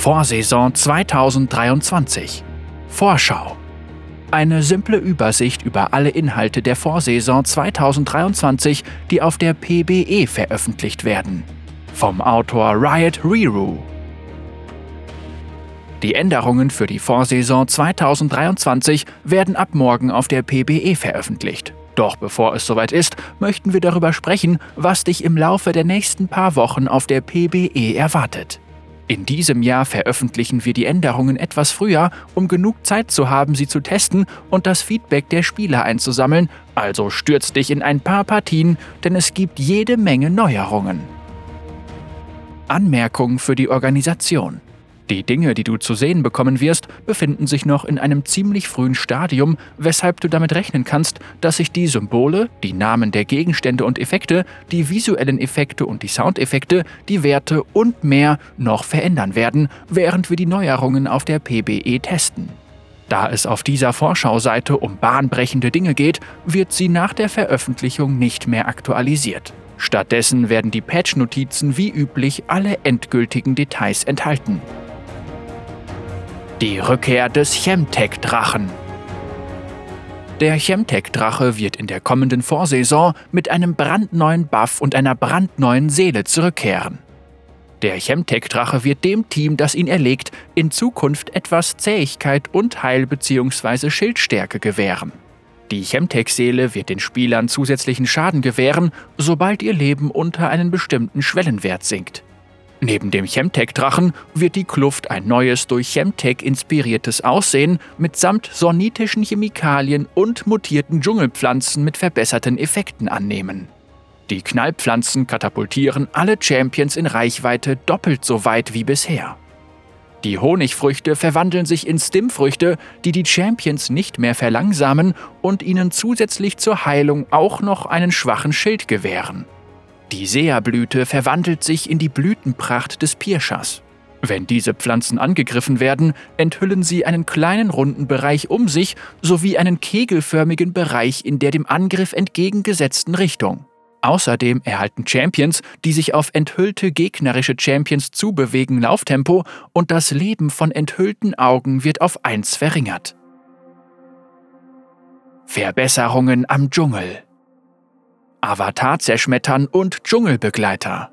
Vorsaison 2023. Vorschau. Eine simple Übersicht über alle Inhalte der Vorsaison 2023, die auf der PBE veröffentlicht werden. Vom Autor Riot Riru. Die Änderungen für die Vorsaison 2023 werden ab morgen auf der PBE veröffentlicht. Doch bevor es soweit ist, möchten wir darüber sprechen, was dich im Laufe der nächsten paar Wochen auf der PBE erwartet. In diesem Jahr veröffentlichen wir die Änderungen etwas früher, um genug Zeit zu haben, sie zu testen und das Feedback der Spieler einzusammeln, also stürz dich in ein paar Partien, denn es gibt jede Menge Neuerungen. Anmerkung für die Organisation. Die Dinge, die du zu sehen bekommen wirst, befinden sich noch in einem ziemlich frühen Stadium, weshalb du damit rechnen kannst, dass sich die Symbole, die Namen der Gegenstände und Effekte, die visuellen Effekte und die Soundeffekte, die Werte und mehr noch verändern werden, während wir die Neuerungen auf der PBE testen. Da es auf dieser Vorschauseite um bahnbrechende Dinge geht, wird sie nach der Veröffentlichung nicht mehr aktualisiert. Stattdessen werden die Patch-Notizen wie üblich alle endgültigen Details enthalten. Die Rückkehr des Chemtech-Drachen. Der Chemtech-Drache wird in der kommenden Vorsaison mit einem brandneuen Buff und einer brandneuen Seele zurückkehren. Der Chemtech-Drache wird dem Team, das ihn erlegt, in Zukunft etwas Zähigkeit und Heil- bzw. Schildstärke gewähren. Die Chemtech-Seele wird den Spielern zusätzlichen Schaden gewähren, sobald ihr Leben unter einen bestimmten Schwellenwert sinkt. Neben dem Chemtech-Drachen wird die Kluft ein neues durch Chemtech inspiriertes Aussehen mitsamt sornitischen Chemikalien und mutierten Dschungelpflanzen mit verbesserten Effekten annehmen. Die Knallpflanzen katapultieren alle Champions in Reichweite doppelt so weit wie bisher. Die Honigfrüchte verwandeln sich in Stimfrüchte, die die Champions nicht mehr verlangsamen und ihnen zusätzlich zur Heilung auch noch einen schwachen Schild gewähren. Die Seerblüte verwandelt sich in die Blütenpracht des Pirschers. Wenn diese Pflanzen angegriffen werden, enthüllen sie einen kleinen runden Bereich um sich sowie einen kegelförmigen Bereich in der dem Angriff entgegengesetzten Richtung. Außerdem erhalten Champions, die sich auf enthüllte gegnerische Champions zubewegen, Lauftempo und das Leben von enthüllten Augen wird auf 1 verringert. Verbesserungen am Dschungel Avatar zerschmettern und Dschungelbegleiter.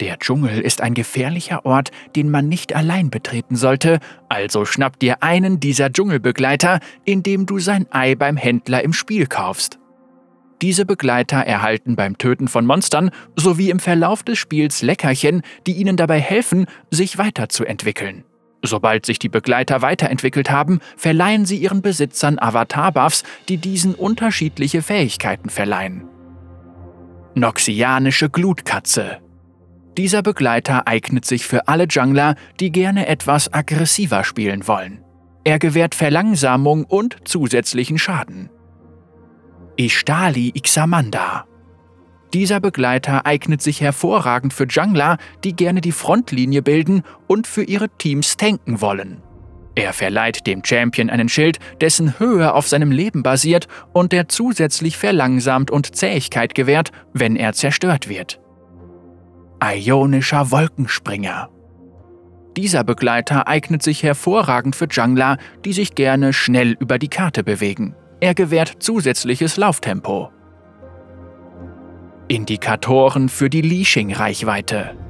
Der Dschungel ist ein gefährlicher Ort, den man nicht allein betreten sollte, also schnapp dir einen dieser Dschungelbegleiter, indem du sein Ei beim Händler im Spiel kaufst. Diese Begleiter erhalten beim Töten von Monstern sowie im Verlauf des Spiels Leckerchen, die ihnen dabei helfen, sich weiterzuentwickeln. Sobald sich die Begleiter weiterentwickelt haben, verleihen sie ihren Besitzern Avatar-Buffs, die diesen unterschiedliche Fähigkeiten verleihen. Noxianische Glutkatze. Dieser Begleiter eignet sich für alle Jungler, die gerne etwas aggressiver spielen wollen. Er gewährt Verlangsamung und zusätzlichen Schaden. Ishtali Ixamanda. Dieser Begleiter eignet sich hervorragend für Jungler, die gerne die Frontlinie bilden und für ihre Teams tanken wollen. Er verleiht dem Champion einen Schild, dessen Höhe auf seinem Leben basiert und der zusätzlich verlangsamt und Zähigkeit gewährt, wenn er zerstört wird. Ionischer Wolkenspringer. Dieser Begleiter eignet sich hervorragend für Jungler, die sich gerne schnell über die Karte bewegen. Er gewährt zusätzliches Lauftempo. Indikatoren für die Leashing-Reichweite.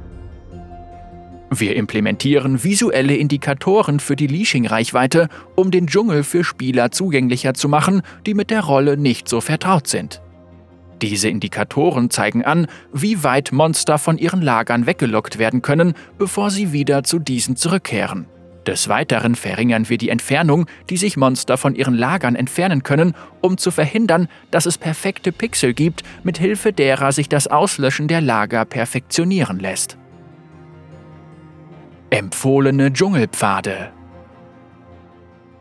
Wir implementieren visuelle Indikatoren für die Leashing-Reichweite, um den Dschungel für Spieler zugänglicher zu machen, die mit der Rolle nicht so vertraut sind. Diese Indikatoren zeigen an, wie weit Monster von ihren Lagern weggelockt werden können, bevor sie wieder zu diesen zurückkehren. Des Weiteren verringern wir die Entfernung, die sich Monster von ihren Lagern entfernen können, um zu verhindern, dass es perfekte Pixel gibt, mit Hilfe derer sich das Auslöschen der Lager perfektionieren lässt. Empfohlene Dschungelpfade.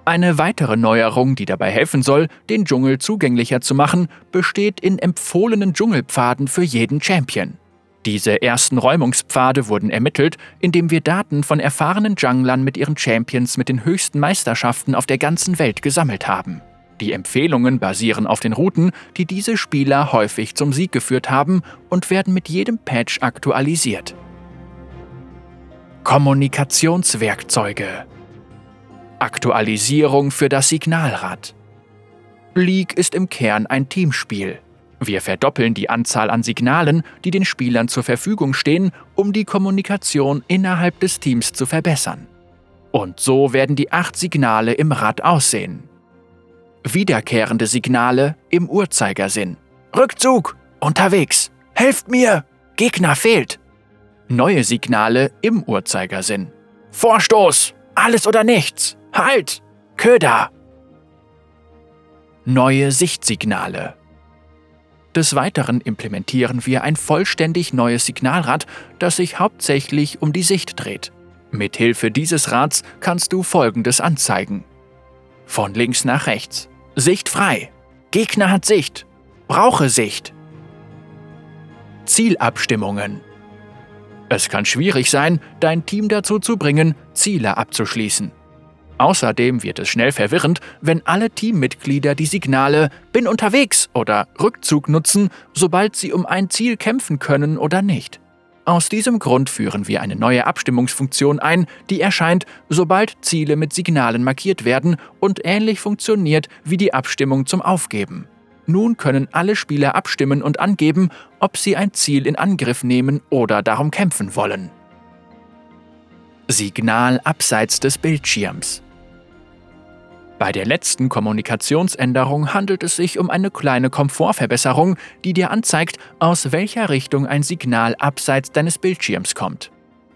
Eine weitere Neuerung, die dabei helfen soll, den Dschungel zugänglicher zu machen, besteht in empfohlenen Dschungelpfaden für jeden Champion. Diese ersten Räumungspfade wurden ermittelt, indem wir Daten von erfahrenen Junglern mit ihren Champions mit den höchsten Meisterschaften auf der ganzen Welt gesammelt haben. Die Empfehlungen basieren auf den Routen, die diese Spieler häufig zum Sieg geführt haben und werden mit jedem Patch aktualisiert. Kommunikationswerkzeuge. Aktualisierung für das Signalrad. League ist im Kern ein Teamspiel. Wir verdoppeln die Anzahl an Signalen, die den Spielern zur Verfügung stehen, um die Kommunikation innerhalb des Teams zu verbessern. Und so werden die acht Signale im Rad aussehen. Wiederkehrende Signale im Uhrzeigersinn. Rückzug! Unterwegs! Helft mir! Gegner fehlt! Neue Signale im Uhrzeigersinn. Vorstoß! Alles oder nichts! Halt! Köder! Neue Sichtsignale des Weiteren implementieren wir ein vollständig neues Signalrad, das sich hauptsächlich um die Sicht dreht. Mithilfe dieses Rads kannst du folgendes anzeigen. Von links nach rechts. Sicht frei. Gegner hat Sicht. Brauche Sicht. Zielabstimmungen. Es kann schwierig sein, dein Team dazu zu bringen, Ziele abzuschließen. Außerdem wird es schnell verwirrend, wenn alle Teammitglieder die Signale Bin unterwegs oder Rückzug nutzen, sobald sie um ein Ziel kämpfen können oder nicht. Aus diesem Grund führen wir eine neue Abstimmungsfunktion ein, die erscheint, sobald Ziele mit Signalen markiert werden und ähnlich funktioniert wie die Abstimmung zum Aufgeben. Nun können alle Spieler abstimmen und angeben, ob sie ein Ziel in Angriff nehmen oder darum kämpfen wollen. Signal abseits des Bildschirms bei der letzten Kommunikationsänderung handelt es sich um eine kleine Komfortverbesserung, die dir anzeigt, aus welcher Richtung ein Signal abseits deines Bildschirms kommt.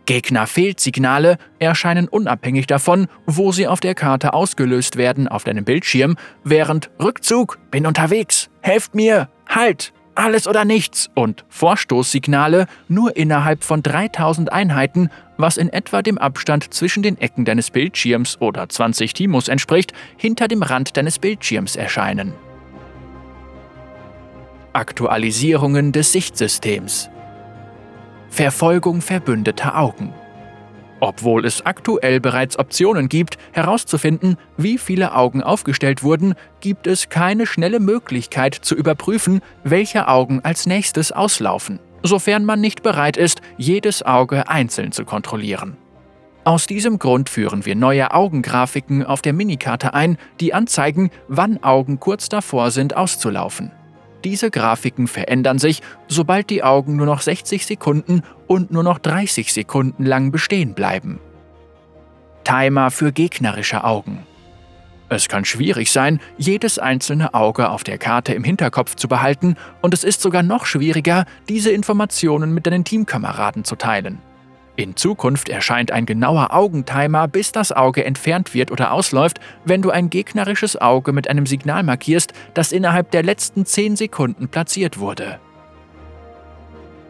Gegner-Fehlsignale erscheinen unabhängig davon, wo sie auf der Karte ausgelöst werden auf deinem Bildschirm, während Rückzug, bin unterwegs, helft mir, halt, alles oder nichts. Und Vorstoßsignale nur innerhalb von 3000 Einheiten, was in etwa dem Abstand zwischen den Ecken deines Bildschirms oder 20 Timos entspricht, hinter dem Rand deines Bildschirms erscheinen. Aktualisierungen des Sichtsystems Verfolgung verbündeter Augen obwohl es aktuell bereits Optionen gibt, herauszufinden, wie viele Augen aufgestellt wurden, gibt es keine schnelle Möglichkeit zu überprüfen, welche Augen als nächstes auslaufen, sofern man nicht bereit ist, jedes Auge einzeln zu kontrollieren. Aus diesem Grund führen wir neue Augengrafiken auf der Minikarte ein, die anzeigen, wann Augen kurz davor sind auszulaufen. Diese Grafiken verändern sich, sobald die Augen nur noch 60 Sekunden und nur noch 30 Sekunden lang bestehen bleiben. Timer für gegnerische Augen. Es kann schwierig sein, jedes einzelne Auge auf der Karte im Hinterkopf zu behalten, und es ist sogar noch schwieriger, diese Informationen mit deinen Teamkameraden zu teilen. In Zukunft erscheint ein genauer Augentimer, bis das Auge entfernt wird oder ausläuft, wenn du ein gegnerisches Auge mit einem Signal markierst, das innerhalb der letzten 10 Sekunden platziert wurde.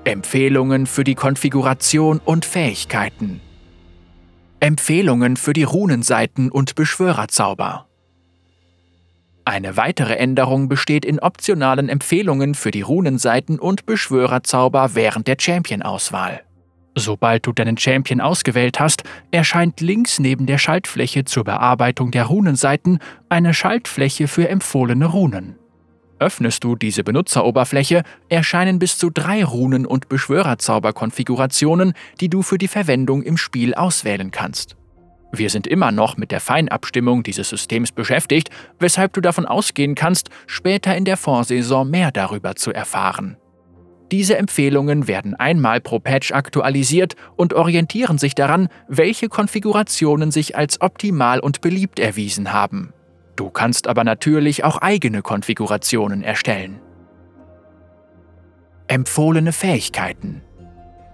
Empfehlungen für die Konfiguration und Fähigkeiten. Empfehlungen für die Runenseiten und Beschwörerzauber. Eine weitere Änderung besteht in optionalen Empfehlungen für die Runenseiten und Beschwörerzauber während der Champion-Auswahl. Sobald du deinen Champion ausgewählt hast, erscheint links neben der Schaltfläche zur Bearbeitung der Runenseiten eine Schaltfläche für empfohlene Runen. Öffnest du diese Benutzeroberfläche, erscheinen bis zu drei Runen- und Beschwörerzauberkonfigurationen, die du für die Verwendung im Spiel auswählen kannst. Wir sind immer noch mit der Feinabstimmung dieses Systems beschäftigt, weshalb du davon ausgehen kannst, später in der Vorsaison mehr darüber zu erfahren. Diese Empfehlungen werden einmal pro Patch aktualisiert und orientieren sich daran, welche Konfigurationen sich als optimal und beliebt erwiesen haben. Du kannst aber natürlich auch eigene Konfigurationen erstellen. Empfohlene Fähigkeiten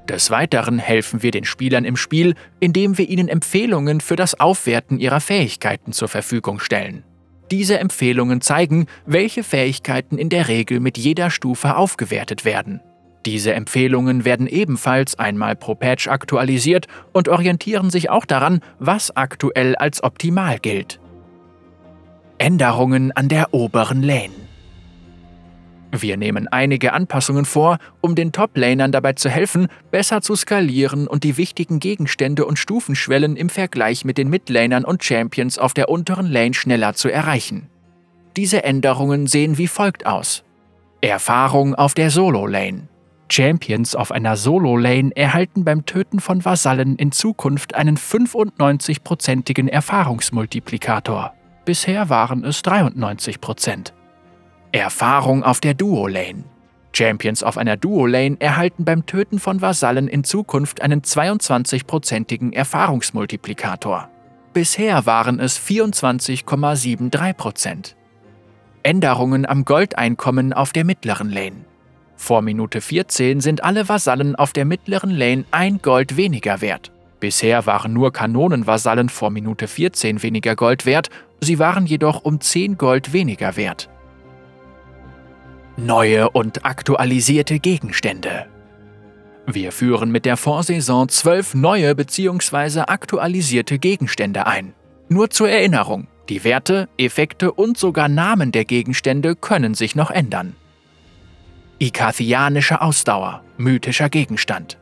des Weiteren helfen wir den Spielern im Spiel, indem wir ihnen Empfehlungen für das Aufwerten ihrer Fähigkeiten zur Verfügung stellen. Diese Empfehlungen zeigen, welche Fähigkeiten in der Regel mit jeder Stufe aufgewertet werden. Diese Empfehlungen werden ebenfalls einmal pro Patch aktualisiert und orientieren sich auch daran, was aktuell als optimal gilt. Änderungen an der oberen Lane. Wir nehmen einige Anpassungen vor, um den Top-Lanern dabei zu helfen, besser zu skalieren und die wichtigen Gegenstände und Stufenschwellen im Vergleich mit den Midlanern und Champions auf der unteren Lane schneller zu erreichen. Diese Änderungen sehen wie folgt aus. Erfahrung auf der Solo-Lane. Champions auf einer Solo-Lane erhalten beim Töten von Vasallen in Zukunft einen 95-prozentigen Erfahrungsmultiplikator. Bisher waren es 93%. Erfahrung auf der Duo-Lane. Champions auf einer Duo-Lane erhalten beim Töten von Vasallen in Zukunft einen 22-prozentigen Erfahrungsmultiplikator. Bisher waren es 24,73%. Änderungen am Goldeinkommen auf der mittleren Lane. Vor Minute 14 sind alle Vasallen auf der mittleren Lane ein Gold weniger wert. Bisher waren nur Kanonenvasallen vor Minute 14 weniger Gold wert, sie waren jedoch um 10 Gold weniger wert. Neue und aktualisierte Gegenstände. Wir führen mit der Vorsaison zwölf neue bzw. aktualisierte Gegenstände ein. Nur zur Erinnerung, die Werte, Effekte und sogar Namen der Gegenstände können sich noch ändern. Ikathianische Ausdauer, mythischer Gegenstand.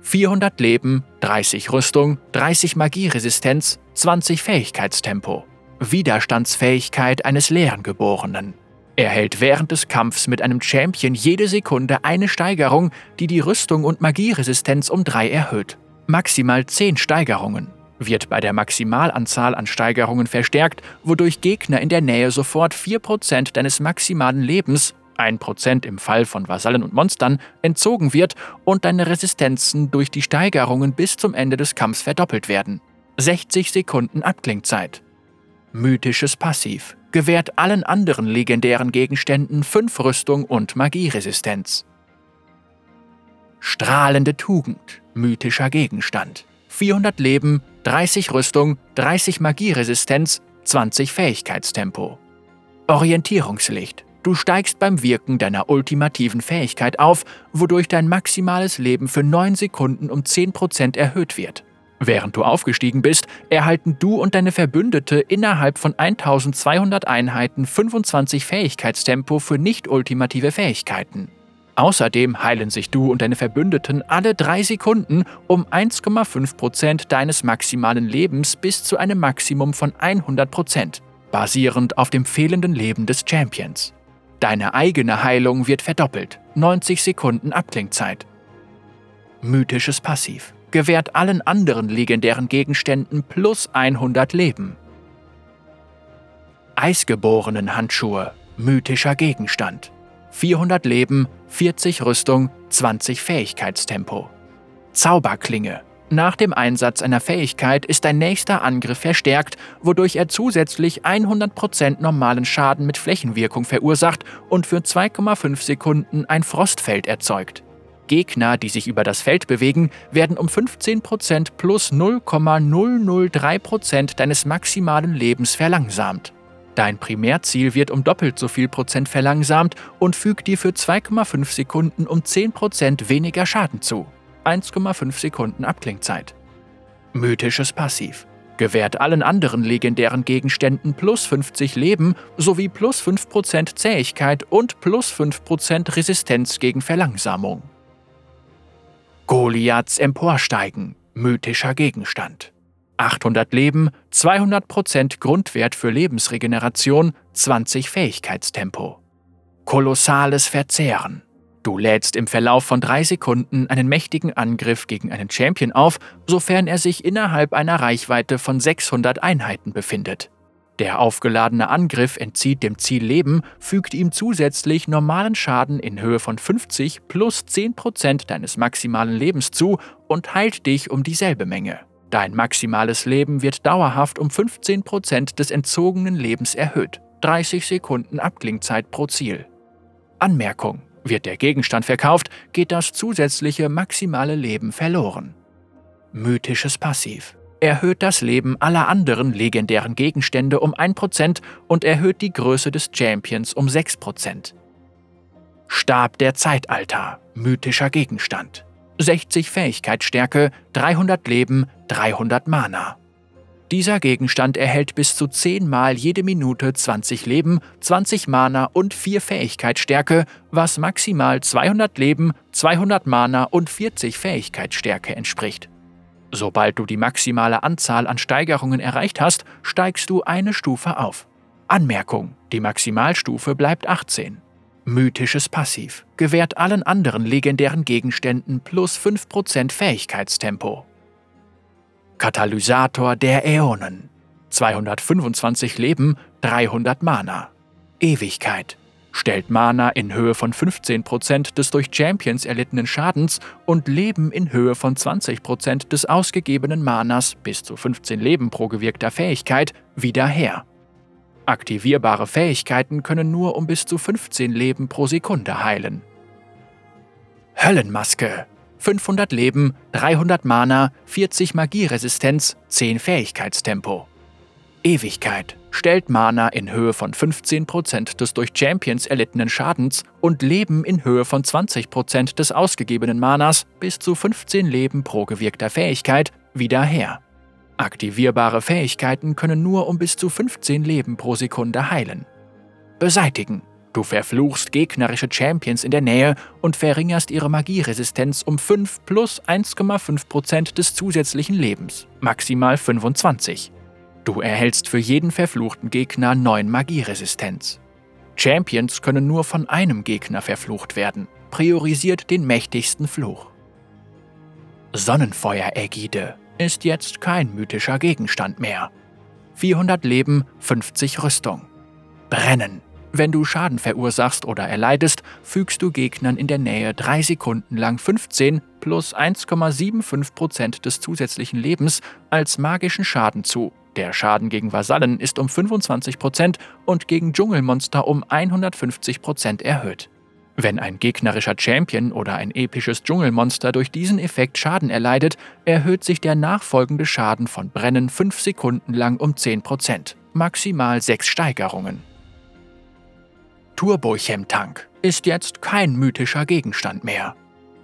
400 Leben, 30 Rüstung, 30 Magieresistenz, 20 Fähigkeitstempo. Widerstandsfähigkeit eines leeren Geborenen. Erhält während des Kampfs mit einem Champion jede Sekunde eine Steigerung, die die Rüstung und Magieresistenz um 3 erhöht. Maximal 10 Steigerungen. Wird bei der Maximalanzahl an Steigerungen verstärkt, wodurch Gegner in der Nähe sofort 4% deines maximalen Lebens 1% im Fall von Vasallen und Monstern, entzogen wird und deine Resistenzen durch die Steigerungen bis zum Ende des Kampfs verdoppelt werden. 60 Sekunden Abklingzeit. Mythisches Passiv gewährt allen anderen legendären Gegenständen 5 Rüstung und Magieresistenz. Strahlende Tugend, mythischer Gegenstand. 400 Leben, 30 Rüstung, 30 Magieresistenz, 20 Fähigkeitstempo. Orientierungslicht, Du steigst beim Wirken deiner ultimativen Fähigkeit auf, wodurch dein maximales Leben für 9 Sekunden um 10% erhöht wird. Während du aufgestiegen bist, erhalten du und deine Verbündete innerhalb von 1200 Einheiten 25 Fähigkeitstempo für nicht-ultimative Fähigkeiten. Außerdem heilen sich du und deine Verbündeten alle 3 Sekunden um 1,5% deines maximalen Lebens bis zu einem Maximum von 100%, basierend auf dem fehlenden Leben des Champions. Deine eigene Heilung wird verdoppelt. 90 Sekunden Abklingzeit. Mythisches Passiv. Gewährt allen anderen legendären Gegenständen plus 100 Leben. Eisgeborenen Handschuhe. Mythischer Gegenstand. 400 Leben, 40 Rüstung, 20 Fähigkeitstempo. Zauberklinge. Nach dem Einsatz einer Fähigkeit ist dein nächster Angriff verstärkt, wodurch er zusätzlich 100% normalen Schaden mit Flächenwirkung verursacht und für 2,5 Sekunden ein Frostfeld erzeugt. Gegner, die sich über das Feld bewegen, werden um 15% plus 0,003% deines maximalen Lebens verlangsamt. Dein Primärziel wird um doppelt so viel Prozent verlangsamt und fügt dir für 2,5 Sekunden um 10% weniger Schaden zu. 1,5 Sekunden Abklingzeit. Mythisches Passiv. Gewährt allen anderen legendären Gegenständen plus 50 Leben sowie plus 5% Zähigkeit und plus 5% Resistenz gegen Verlangsamung. Goliaths Emporsteigen. Mythischer Gegenstand. 800 Leben, 200% Grundwert für Lebensregeneration, 20 Fähigkeitstempo. Kolossales Verzehren. Du lädst im Verlauf von drei Sekunden einen mächtigen Angriff gegen einen Champion auf, sofern er sich innerhalb einer Reichweite von 600 Einheiten befindet. Der aufgeladene Angriff entzieht dem Ziel Leben, fügt ihm zusätzlich normalen Schaden in Höhe von 50 plus 10% deines maximalen Lebens zu und heilt dich um dieselbe Menge. Dein maximales Leben wird dauerhaft um 15% des entzogenen Lebens erhöht. 30 Sekunden Abklingzeit pro Ziel. Anmerkung wird der Gegenstand verkauft, geht das zusätzliche maximale Leben verloren. Mythisches Passiv erhöht das Leben aller anderen legendären Gegenstände um 1% und erhöht die Größe des Champions um 6%. Stab der Zeitalter, mythischer Gegenstand. 60 Fähigkeitsstärke, 300 Leben, 300 Mana. Dieser Gegenstand erhält bis zu 10 Mal jede Minute 20 Leben, 20 Mana und 4 Fähigkeitsstärke, was maximal 200 Leben, 200 Mana und 40 Fähigkeitsstärke entspricht. Sobald du die maximale Anzahl an Steigerungen erreicht hast, steigst du eine Stufe auf. Anmerkung: Die Maximalstufe bleibt 18. Mythisches Passiv gewährt allen anderen legendären Gegenständen plus 5% Fähigkeitstempo. Katalysator der Äonen 225 Leben, 300 Mana. Ewigkeit stellt Mana in Höhe von 15% des durch Champions erlittenen Schadens und Leben in Höhe von 20% des ausgegebenen Manas bis zu 15 Leben pro gewirkter Fähigkeit wieder her. Aktivierbare Fähigkeiten können nur um bis zu 15 Leben pro Sekunde heilen. Höllenmaske 500 Leben, 300 Mana, 40 Magieresistenz, 10 Fähigkeitstempo. Ewigkeit stellt Mana in Höhe von 15% des durch Champions erlittenen Schadens und Leben in Höhe von 20% des ausgegebenen Manas bis zu 15 Leben pro gewirkter Fähigkeit wieder her. Aktivierbare Fähigkeiten können nur um bis zu 15 Leben pro Sekunde heilen. Beseitigen. Du verfluchst gegnerische Champions in der Nähe und verringerst ihre Magieresistenz um 5 plus 1,5% des zusätzlichen Lebens, maximal 25. Du erhältst für jeden verfluchten Gegner 9 Magieresistenz. Champions können nur von einem Gegner verflucht werden, priorisiert den mächtigsten Fluch. Sonnenfeuer-Ägide ist jetzt kein mythischer Gegenstand mehr. 400 Leben, 50 Rüstung. Brennen. Wenn du Schaden verursachst oder erleidest, fügst du Gegnern in der Nähe 3 Sekunden lang 15 plus 1,75% des zusätzlichen Lebens als magischen Schaden zu der Schaden gegen Vasallen ist um 25% und gegen Dschungelmonster um 150% erhöht. Wenn ein gegnerischer Champion oder ein episches Dschungelmonster durch diesen Effekt Schaden erleidet, erhöht sich der nachfolgende Schaden von Brennen 5 Sekunden lang um 10%, maximal 6 Steigerungen. Turbochem-Tank ist jetzt kein mythischer Gegenstand mehr.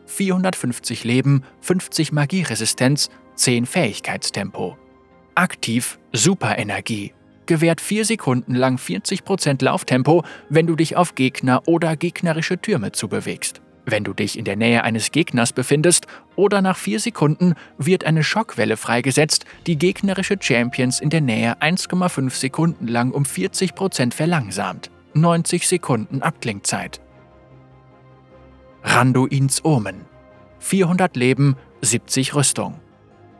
450 Leben, 50 Magieresistenz, 10 Fähigkeitstempo. Aktiv Superenergie. Gewährt 4 Sekunden lang 40% Lauftempo, wenn du dich auf Gegner oder gegnerische Türme zubewegst. Wenn du dich in der Nähe eines Gegners befindest oder nach 4 Sekunden wird eine Schockwelle freigesetzt, die gegnerische Champions in der Nähe 1,5 Sekunden lang um 40% verlangsamt. 90 Sekunden Abklingzeit. Randuins Omen. 400 Leben, 70 Rüstung.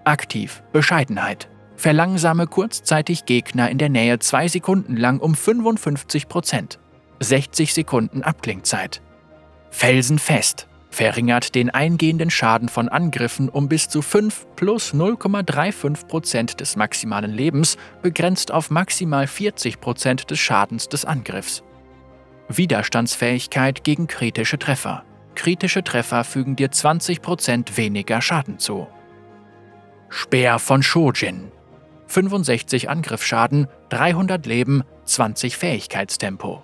Aktiv Bescheidenheit. Verlangsame kurzzeitig Gegner in der Nähe 2 Sekunden lang um 55 Prozent. 60 Sekunden Abklingzeit. Felsenfest verringert den eingehenden Schaden von Angriffen um bis zu 5 plus 0,35 Prozent des maximalen Lebens, begrenzt auf maximal 40 Prozent des Schadens des Angriffs. Widerstandsfähigkeit gegen kritische Treffer. Kritische Treffer fügen dir 20 Prozent weniger Schaden zu. Speer von Shojin 65 Angriffsschaden, 300 Leben, 20 Fähigkeitstempo.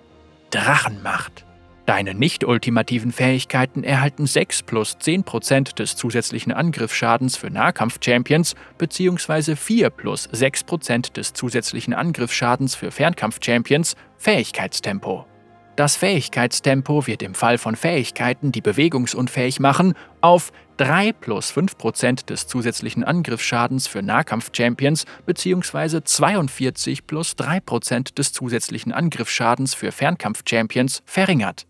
Drachenmacht. Deine nicht-ultimativen Fähigkeiten erhalten 6 plus 10% des zusätzlichen Angriffsschadens für Nahkampf-Champions bzw. 4 plus 6% des zusätzlichen Angriffsschadens für Fernkampf-Champions Fähigkeitstempo. Das Fähigkeitstempo wird im Fall von Fähigkeiten, die bewegungsunfähig machen, auf 3 plus 5% des zusätzlichen Angriffsschadens für Nahkampf-Champions bzw. 42 plus 3% des zusätzlichen Angriffsschadens für Fernkampf-Champions verringert.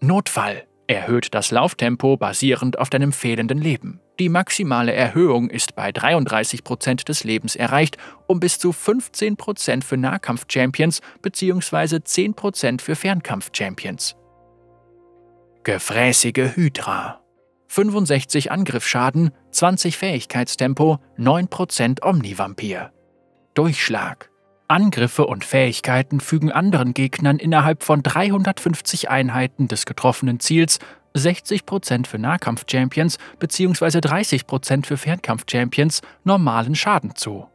Notfall erhöht das Lauftempo basierend auf deinem fehlenden Leben. Die maximale Erhöhung ist bei 33% des Lebens erreicht, um bis zu 15% für Nahkampf-Champions bzw. 10% für Fernkampf-Champions. Gefräßige Hydra 65 Angriffsschaden, 20 Fähigkeitstempo, 9% Omnivampir. Durchschlag Angriffe und Fähigkeiten fügen anderen Gegnern innerhalb von 350 Einheiten des getroffenen Ziels 60% für Nahkampf-Champions bzw. 30% für Fernkampf-Champions normalen Schaden zu.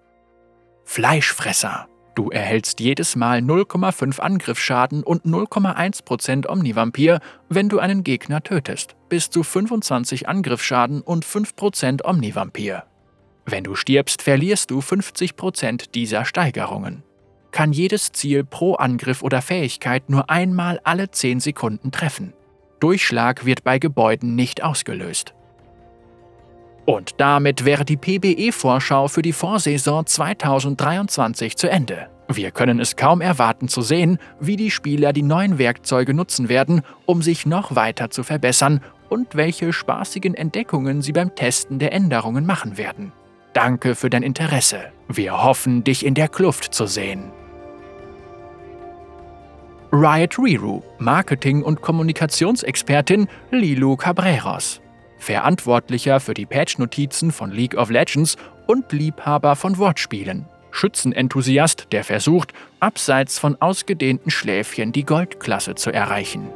Fleischfresser. Du erhältst jedes Mal 0,5 Angriffsschaden und 0,1% Omnivampir, wenn du einen Gegner tötest, bis zu 25 Angriffsschaden und 5% Omnivampir. Wenn du stirbst, verlierst du 50% dieser Steigerungen. Kann jedes Ziel pro Angriff oder Fähigkeit nur einmal alle 10 Sekunden treffen. Durchschlag wird bei Gebäuden nicht ausgelöst. Und damit wäre die PBE-Vorschau für die Vorsaison 2023 zu Ende. Wir können es kaum erwarten zu sehen, wie die Spieler die neuen Werkzeuge nutzen werden, um sich noch weiter zu verbessern und welche spaßigen Entdeckungen sie beim Testen der Änderungen machen werden. Danke für dein Interesse. Wir hoffen, dich in der Kluft zu sehen. Riot Riru, Marketing- und Kommunikationsexpertin Lilu Cabreros. Verantwortlicher für die Patch-Notizen von League of Legends und Liebhaber von Wortspielen. Schützenenthusiast, der versucht, abseits von ausgedehnten Schläfchen die Goldklasse zu erreichen.